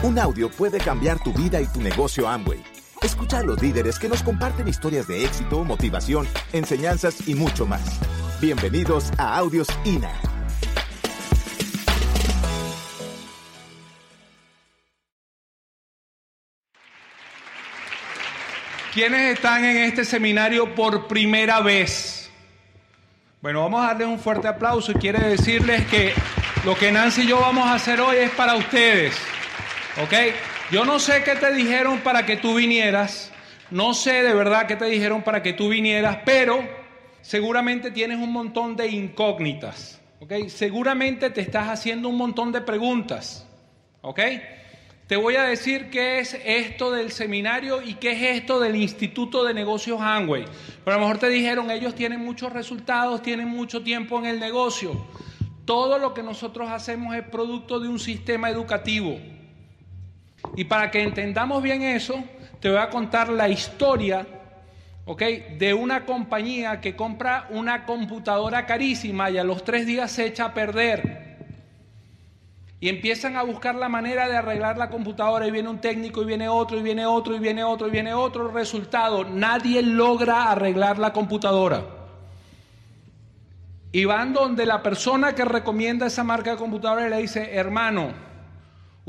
Un audio puede cambiar tu vida y tu negocio Amway. Escucha a los líderes que nos comparten historias de éxito, motivación, enseñanzas y mucho más. Bienvenidos a Audios INA. ¿Quiénes están en este seminario por primera vez? Bueno, vamos a darles un fuerte aplauso y quiere decirles que lo que Nancy y yo vamos a hacer hoy es para ustedes. ¿Ok? Yo no sé qué te dijeron para que tú vinieras, no sé de verdad qué te dijeron para que tú vinieras, pero seguramente tienes un montón de incógnitas. ¿Ok? Seguramente te estás haciendo un montón de preguntas. ¿Ok? Te voy a decir qué es esto del seminario y qué es esto del Instituto de Negocios Hanway. Pero a lo mejor te dijeron, ellos tienen muchos resultados, tienen mucho tiempo en el negocio. Todo lo que nosotros hacemos es producto de un sistema educativo. Y para que entendamos bien eso, te voy a contar la historia ¿ok? de una compañía que compra una computadora carísima y a los tres días se echa a perder. Y empiezan a buscar la manera de arreglar la computadora y viene un técnico y viene otro y viene otro y viene otro y viene otro resultado. Nadie logra arreglar la computadora. Y van donde la persona que recomienda esa marca de computadora le dice, hermano,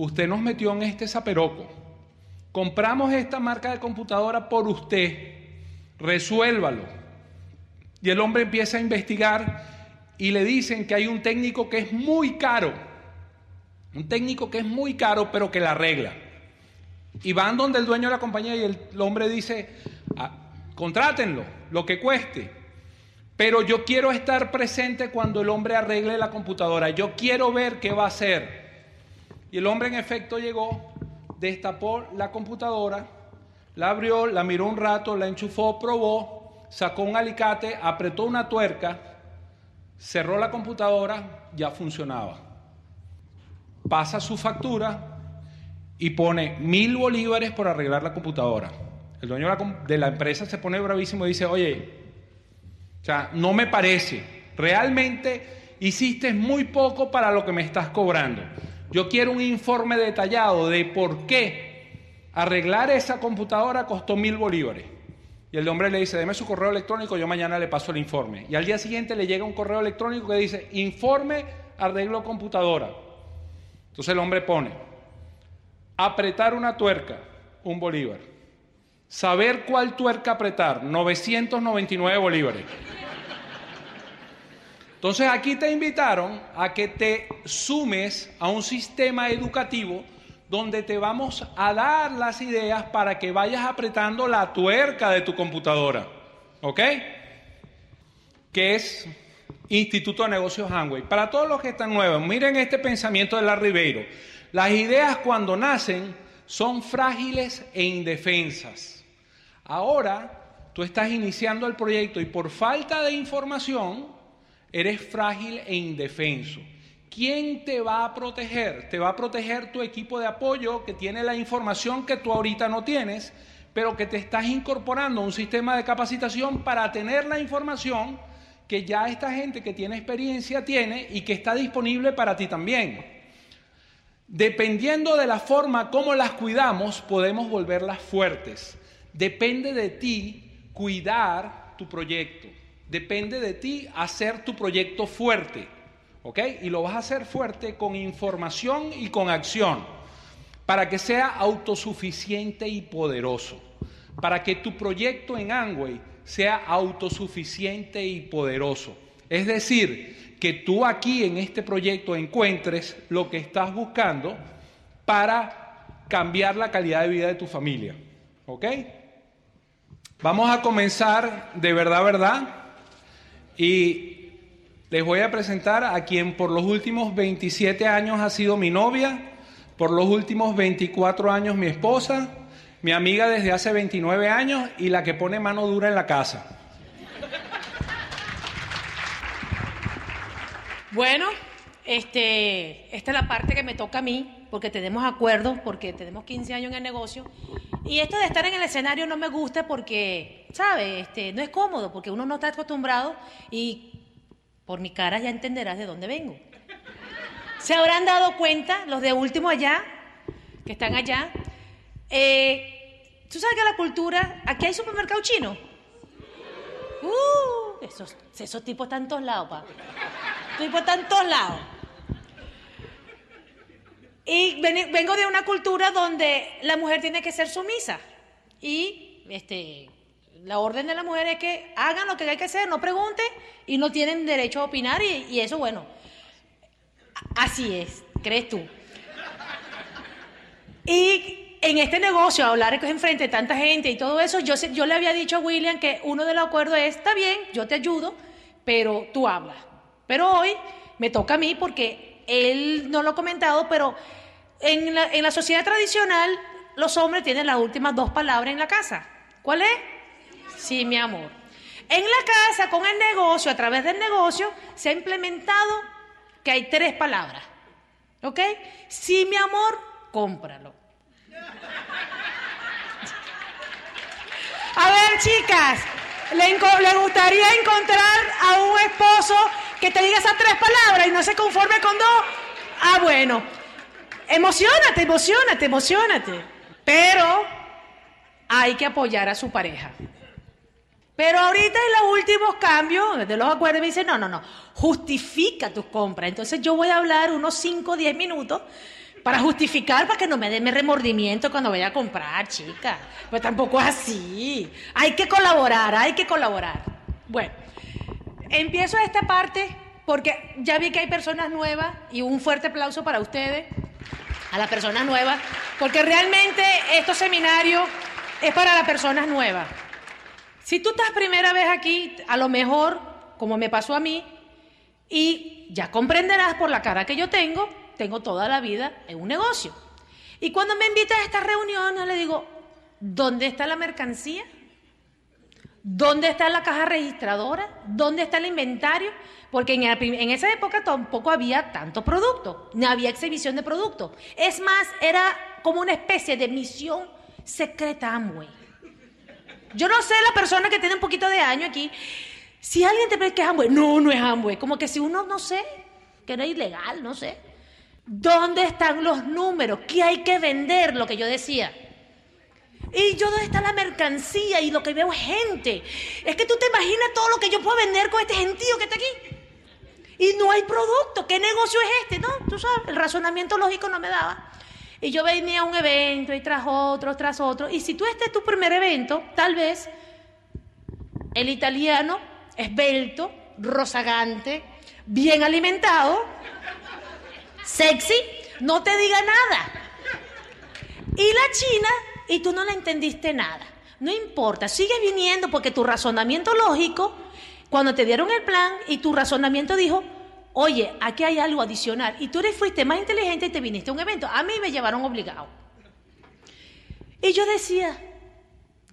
usted nos metió en este zaperoco. Compramos esta marca de computadora por usted. Resuélvalo. Y el hombre empieza a investigar y le dicen que hay un técnico que es muy caro un técnico que es muy caro, pero que la arregla. Y van donde el dueño de la compañía y el, hombre dice, ah, contrátenlo, lo que cueste. Pero yo quiero estar presente cuando el hombre arregle la computadora. Yo quiero ver qué va a hacer. Y el hombre en efecto llegó, destapó la computadora, la abrió, la miró un rato, la enchufó, probó, sacó un alicate, apretó una tuerca, cerró la computadora, ya funcionaba pasa su factura y pone mil bolívares por arreglar la computadora. El dueño de la, empresa se pone bravísimo y dice, oye, o sea, no me parece, realmente hiciste muy poco para lo que me estás cobrando. Yo quiero un informe detallado de por qué arreglar esa computadora costó mil bolívares. Y el hombre le dice, deme su correo electrónico, yo mañana le paso el informe. Y al día siguiente le llega un correo electrónico que dice, informe, arreglo computadora. Entonces el hombre pone, apretar una tuerca, un bolívar. Saber cuál tuerca apretar, 999 bolívares. Entonces aquí te invitaron a que te sumes a un sistema educativo donde te vamos a dar las ideas para que vayas apretando la tuerca de tu computadora. ¿Ok? Que es Instituto de Negocios Hanway. Para todos los que están nuevos, miren este pensamiento de la Ribeiro. Las ideas cuando nacen son frágiles e indefensas. Ahora tú estás iniciando el proyecto y por falta de información eres frágil e indefenso. ¿Quién te va a proteger? Te va a proteger tu equipo de apoyo que tiene la información que tú ahorita no tienes, pero que te estás incorporando a un sistema de capacitación para tener la información que ya esta gente que tiene experiencia tiene y que está disponible para ti también. Dependiendo de la forma como las cuidamos, podemos volverlas fuertes. Depende de ti cuidar tu proyecto. Depende de ti hacer tu proyecto fuerte. ¿Ok? Y lo vas a hacer fuerte con información y con acción. Para que sea autosuficiente y poderoso. Para que tu proyecto en Angway sea autosuficiente y poderoso. Es decir, que tú aquí en este proyecto encuentres lo que estás buscando para cambiar la calidad de vida de tu familia. ¿Ok? Vamos a comenzar de verdad, verdad. Y les voy a presentar a quien por los últimos 27 años ha sido mi novia, por los últimos 24 años mi esposa, mi amiga desde hace 29 años y la que pone mano dura en la casa. Bueno, este, esta es la parte que me toca a mí, porque tenemos acuerdos, porque tenemos 15 años en el negocio. Y esto de estar en el escenario no me gusta porque, ¿sabe? Este, no es cómodo, porque uno no está acostumbrado y por mi cara ya entenderás de dónde vengo. Se habrán dado cuenta, los de último allá, que están allá. Eh, ¿Tú sabes que la cultura, aquí hay supermercado chino? Uh, esos, tipos están en todos lados, pa. Tipos están en todos lados. Y ven- vengo de una cultura donde la mujer tiene que ser sumisa. Y este, la orden de la mujer es que hagan lo que hay que hacer, no pregunten y no tienen derecho a opinar. Y, eso, bueno, así es, crees tú. Y en este negocio, hablar enfrente de tanta gente y todo eso, yo, yo le había dicho a William que uno de los acuerdos es, está bien, yo te ayudo, pero tú hablas. Pero hoy me toca a mí porque él no lo ha comentado, pero en la, en la sociedad tradicional los hombres tienen las últimas dos palabras en la casa. ¿Cuál es? Sí, mi amor. En la casa, con el negocio, a través del negocio, se ha implementado que hay tres palabras. ¿Ok? Sí, mi amor, cómpralo. A ver, chicas, ¿le, le gustaría encontrar a un esposo que te diga esas tres palabras y no se conforme con dos? Ah, bueno. Emocionate, emocionate, emocionate. Pero hay que apoyar a su pareja. Pero ahorita en los últimos cambios de los acuerdos me dicen, no, no, no, justifica tus compras. Entonces yo voy a hablar unos 5 o 10 minutos para justificar, para que no me mi remordimiento cuando vaya a comprar, chica. Pues tampoco es así. Hay que colaborar, hay que colaborar. Bueno, empiezo esta parte porque ya vi que hay personas nuevas y un fuerte aplauso para ustedes, a las personas nuevas, porque realmente estos seminarios es para las personas nuevas. Si tú estás primera vez aquí, a lo mejor, como me pasó a mí, y ya comprenderás por la cara que yo tengo, tengo toda la vida en un negocio. Y cuando me invitan a estas reuniones, le digo, ¿dónde está la mercancía? ¿Dónde está la caja registradora? ¿Dónde está el inventario? Porque en, esa época tampoco había tanto producto, no había exhibición de producto. Es más, era como una especie de misión secreta Amway. Yo no sé la persona que tiene un poquito de año aquí, si alguien te ve que es Amway, no, no es Amway, como que si uno, no sé, que era ilegal, no sé. ¿Dónde están los números? ¿Qué hay que vender? Lo que yo decía. Y yo, ¿dónde está la mercancía? Y lo que veo es gente. Es que tú te imaginas todo lo que yo puedo vender con este gentío que está aquí. Y no hay producto. ¿Qué negocio es este? No, tú sabes, el razonamiento lógico no me daba. Y yo venía a un evento y tras otro, tras otro. Y si tú este es tu primer evento, tal vez el italiano, esbelto, rozagante, bien alimentado, sexy, no te diga nada. Y la china, y tú no le entendiste nada. No importa, sigue viniendo porque tu razonamiento lógico, cuando te dieron el plan y tu razonamiento dijo, oye, aquí hay algo adicional, y tú eres, fuiste más inteligente y te viniste a un evento. A mí me llevaron obligado. Y yo decía,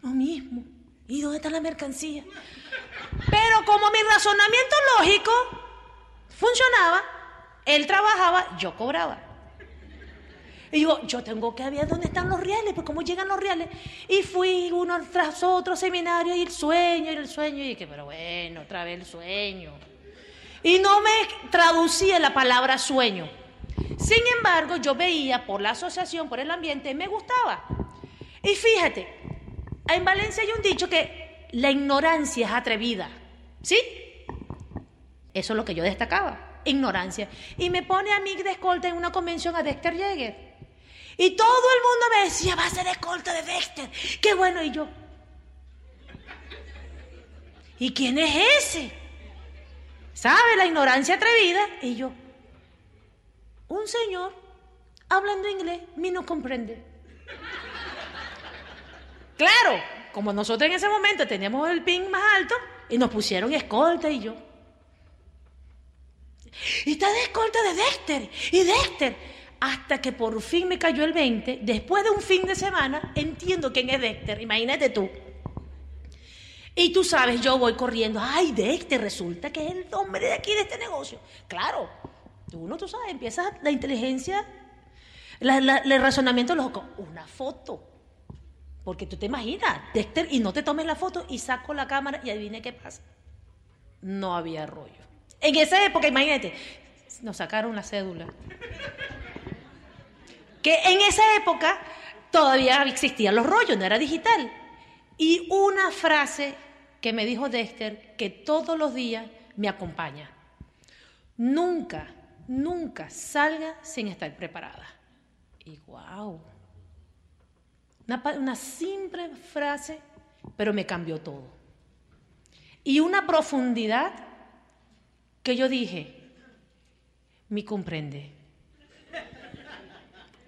lo mismo, ¿y dónde está la mercancía? Pero como mi razonamiento lógico funcionaba, él trabajaba, yo cobraba. Y digo, yo tengo que ver dónde están los reales, pues cómo llegan los reales. Y fui uno tras otro seminario y el sueño, y el sueño, y dije, pero bueno, otra vez el sueño. Y no me traducía la palabra sueño. Sin embargo, yo veía por la asociación, por el ambiente, me gustaba. Y fíjate, en Valencia hay un dicho que la ignorancia es atrevida. ¿Sí? Eso es lo que yo destacaba, ignorancia. Y me pone a mí de escolta en una convención a Dexter Yeager. Y todo el mundo me decía, va a ser escolta de Dexter. Qué bueno. Y yo, ¿y quién es ese? ¿Sabe? La ignorancia atrevida. Y yo, un señor hablando inglés, mí no comprende. Claro, como nosotros en ese momento teníamos el pin más alto y nos pusieron escolta y yo. Y está de escolta de Dexter y Dexter. Hasta que por fin me cayó el 20, después de un fin de semana, entiendo quién es Dexter, imagínate tú. Y tú sabes, yo voy corriendo, ay, Dexter, resulta que es el hombre de aquí de este negocio. Claro, uno, tú sabes, empieza la inteligencia, la- la- el razonamiento lógico, una foto. Porque tú te imaginas, Dexter, y no te tomes la foto y saco la cámara y adivine qué pasa. No había rollo. En esa época, imagínate, nos sacaron la cédula. Que en esa época todavía existían los rollos, no era digital. Y una frase que me dijo Dexter que todos los días me acompaña. Nunca, nunca salga sin estar preparada. Y wow. Una, una simple frase, pero me cambió todo. Y una profundidad que yo dije, me comprende.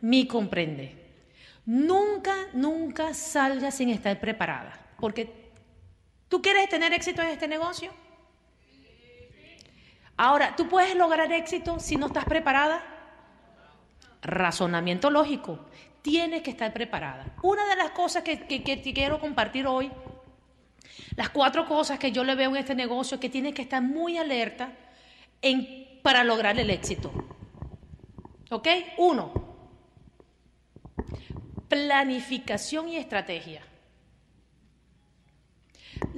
Me comprende. Nunca, nunca salga sin estar preparada. Porque tú quieres tener éxito en este negocio. Ahora, ¿tú puedes lograr éxito si no estás preparada? Razonamiento lógico. Tienes que estar preparada. Una de las cosas que, que, quiero compartir hoy, las cuatro cosas que yo le veo en este negocio, que tienes que estar muy alerta en, para lograr el éxito. ¿Ok? Uno, planificación y estrategia.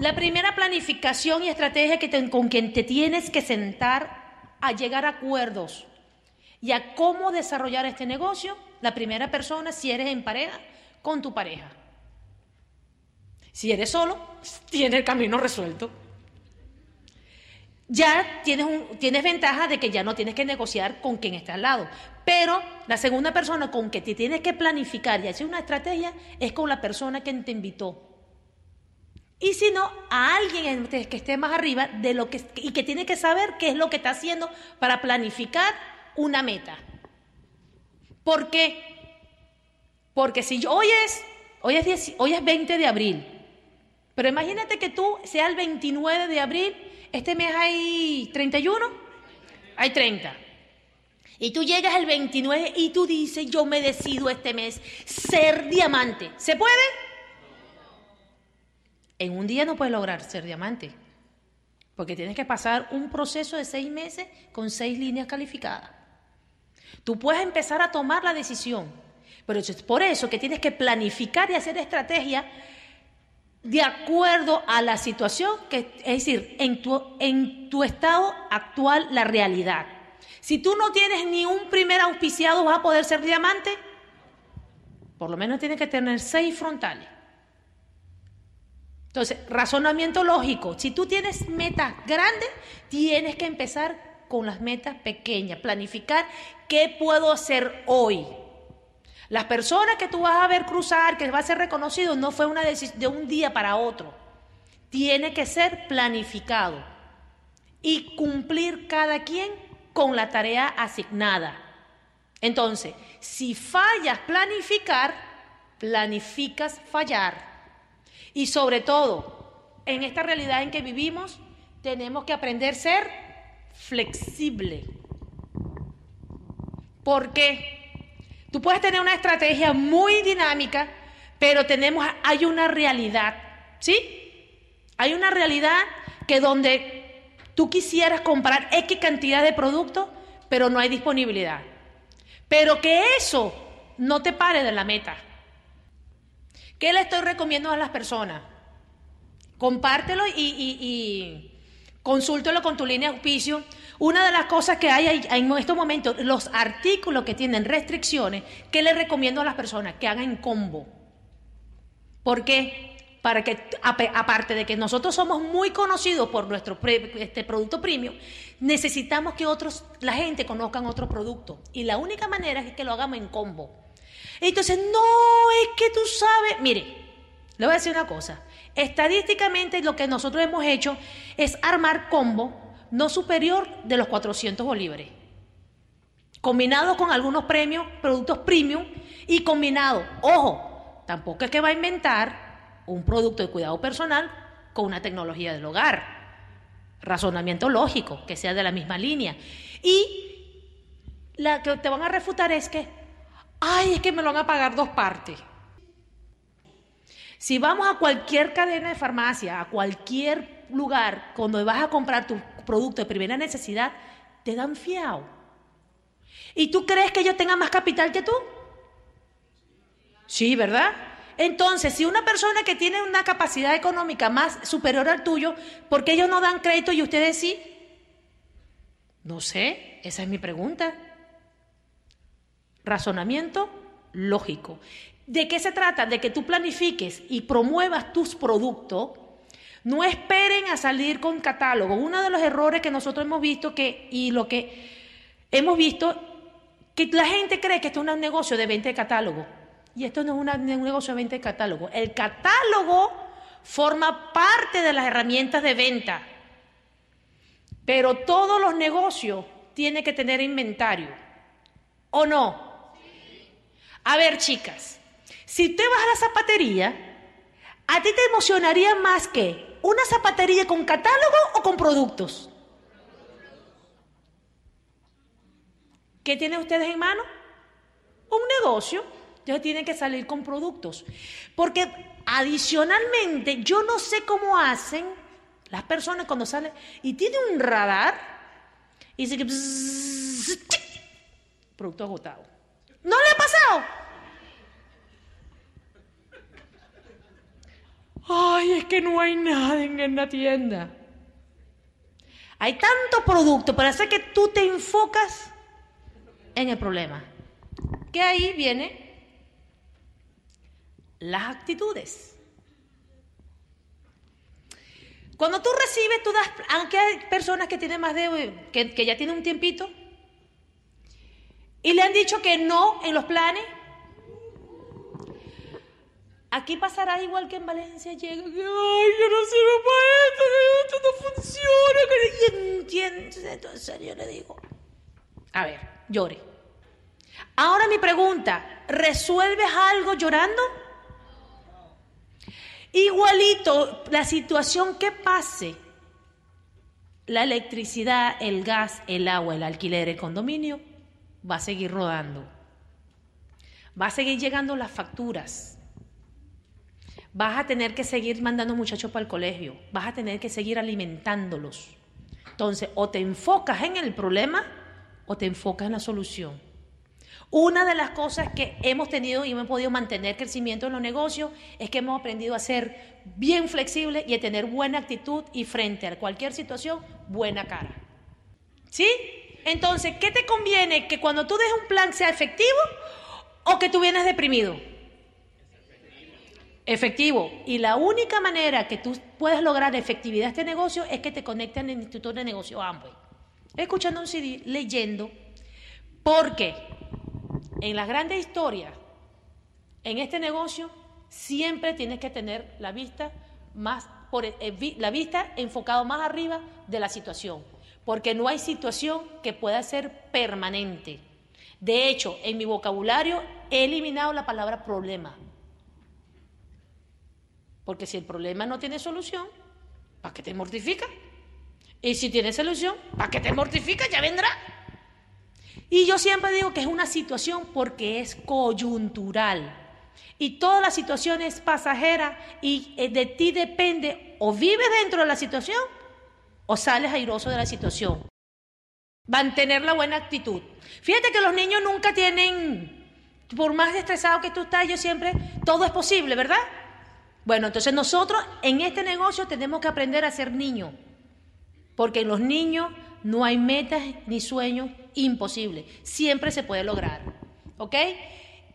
La primera planificación y estrategia con quien te tienes que sentar a llegar a acuerdos y a cómo desarrollar este negocio, la primera persona, si eres en pareja, con tu pareja. Si eres solo, tienes el camino resuelto. Ya tienes, tienes ventaja de que ya no tienes que negociar con quien está al lado. Pero la segunda persona con que te tienes que planificar y hacer una estrategia es con la persona que te invitó y si no, a alguien que esté más arriba de lo que, y que tiene que saber qué es lo que está haciendo para planificar una meta. ¿Por qué? Porque si hoy es, hoy es, hoy es 20 de abril, pero imagínate que tú sea el 29 de abril, este mes hay 31, hay 30. Y tú llegas el 29 y tú dices, yo me decido este mes ser diamante. ¿Se puede? En un día no puedes lograr ser diamante, porque tienes que pasar un proceso de seis meses con seis líneas calificadas. Tú puedes empezar a tomar la decisión, pero es por eso que tienes que planificar y hacer estrategia de acuerdo a la situación, que, es decir, en tu, en tu estado actual, la realidad. Si tú no tienes ni un primer auspiciado, ¿vas a poder ser diamante? Por lo menos tienes que tener seis frontales. Entonces, razonamiento lógico. Si tú tienes metas grandes, tienes que empezar con las metas pequeñas, planificar qué puedo hacer hoy. Las personas que tú vas a ver cruzar, que va a ser reconocido, no fue una decisión de un día para otro. Tiene que ser planificado y cumplir cada quien con la tarea asignada. Entonces, si fallas planificar, planificas fallar. Y sobre todo, en esta realidad en que vivimos, tenemos que aprender a ser flexible. Porque tú puedes tener una estrategia muy dinámica, pero tenemos, hay una realidad, ¿sí? Hay una realidad que donde tú quisieras comprar X cantidad de productos, pero no hay disponibilidad. Pero que eso no te pare de la meta. ¿Qué le estoy recomendando a las personas? Compártelo y, consúltelo con tu línea de auspicio. Una de las cosas que hay en estos momentos, los artículos que tienen restricciones, ¿qué le recomiendo a las personas? Que hagan en combo. ¿Por qué? Para que, aparte de que nosotros somos muy conocidos por nuestro este producto premium, necesitamos que otros, la gente conozcan otros productos. Y la única manera es que lo hagamos en combo. Entonces, no, es que tú sabes, mire, le voy a decir una cosa, estadísticamente lo que nosotros hemos hecho es armar combo no superior de los 400 bolívares, combinado con algunos premios, productos premium y combinado, ojo, tampoco es que va a inventar un producto de cuidado personal con una tecnología del hogar, razonamiento lógico, que sea de la misma línea. Y la que te van a refutar es que ay, es que me lo van a pagar dos partes. Si vamos a cualquier cadena de farmacia, a cualquier lugar, cuando vas a comprar tu producto de primera necesidad, te dan fiado. ¿Y tú crees que ellos tengan más capital que tú? Sí, ¿verdad? Entonces, si una persona que tiene una capacidad económica más superior al tuyo, ¿por qué ellos no dan crédito y ustedes sí? No sé, esa es mi pregunta razonamiento lógico. ¿De qué se trata? De que tú planifiques y promuevas tus productos. No esperen a salir con catálogo. Uno de los errores que nosotros hemos visto que, y lo que hemos visto, que la gente cree que esto es un negocio de venta de catálogo. Y esto no es un negocio de venta de catálogo. El catálogo forma parte de las herramientas de venta. Pero todos los negocios tienen que tener inventario. ¿O no? A ver, chicas, si te vas a la zapatería, ¿a ti te emocionaría más que una zapatería con catálogo o con productos? ¿Qué tienen ustedes en mano? Un negocio. Entonces tienen que salir con productos. Porque adicionalmente, yo no sé cómo hacen las personas cuando salen y tienen un radar y dice que producto agotado. ¿No le ha pasado? Ay, es que no hay nada en la tienda. Hay tanto producto para hacer que tú te enfocas en el problema. Que ahí viene las actitudes. Cuando tú recibes, tú das, aunque hay personas que tienen más de, que, que ya tienen un tiempito, y le han dicho que no en los planes. Aquí pasará igual que en Valencia. Llega, ay, yo no sirvo para esto, esto no funciona. Entonces yo le digo, a ver, llore. Ahora mi pregunta, ¿resuelves algo llorando? Igualito, la situación que pase, la electricidad, el gas, el agua, el alquiler, el condominio, va a seguir rodando. Va a seguir llegando las facturas. Vas a tener que seguir mandando muchachos para el colegio. Vas a tener que seguir alimentándolos. Entonces, o te enfocas en el problema o te enfocas en la solución. Una de las cosas que hemos tenido y hemos podido mantener crecimiento en los negocios es que hemos aprendido a ser bien flexibles y a tener buena actitud y frente a cualquier situación, buena cara. ¿Sí? Entonces, ¿qué te conviene? ¿Que cuando tú dejes un plan sea efectivo o que tú vienes deprimido? Efectivo. Y la única manera que tú puedes lograr efectividad este negocio es que te conecten en el Instituto de Negocio Amway. Escuchando un CD, leyendo, porque en las grandes historias, en este negocio, siempre tienes que tener la vista más por eh, la vista enfocado más arriba de la situación porque no hay situación que pueda ser permanente. De hecho, en mi vocabulario he eliminado la palabra problema. Porque si el problema no tiene solución, ¿para qué te mortifica? Y si tiene solución, ¿para qué te mortifica? Ya vendrá. Y yo siempre digo que es una situación porque es coyuntural. Y toda la situación es pasajera y eh, de ti depende o vives dentro de la situación o sales airoso de la situación. Mantener la buena actitud. Fíjate que los niños nunca tienen, por más estresado que tú estás, yo siempre, todo es posible, ¿verdad? Bueno, entonces nosotros en este negocio tenemos que aprender a ser niños, porque en los niños no hay metas ni sueños imposibles, siempre se puede lograr, ¿ok?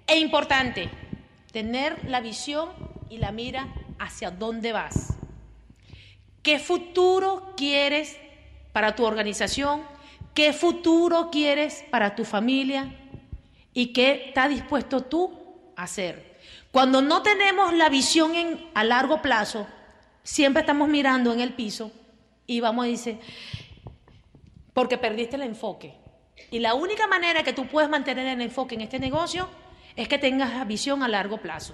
Es importante tener la visión y la mira hacia dónde vas. ¿Qué futuro quieres para tu organización? ¿Qué futuro quieres para tu familia? ¿Y qué estás dispuesto tú a hacer? Cuando no tenemos la visión a largo plazo, siempre estamos mirando en el piso y vamos a decir, porque perdiste el enfoque. Y la única manera que tú puedes mantener el enfoque en este negocio es que tengas la visión a largo plazo.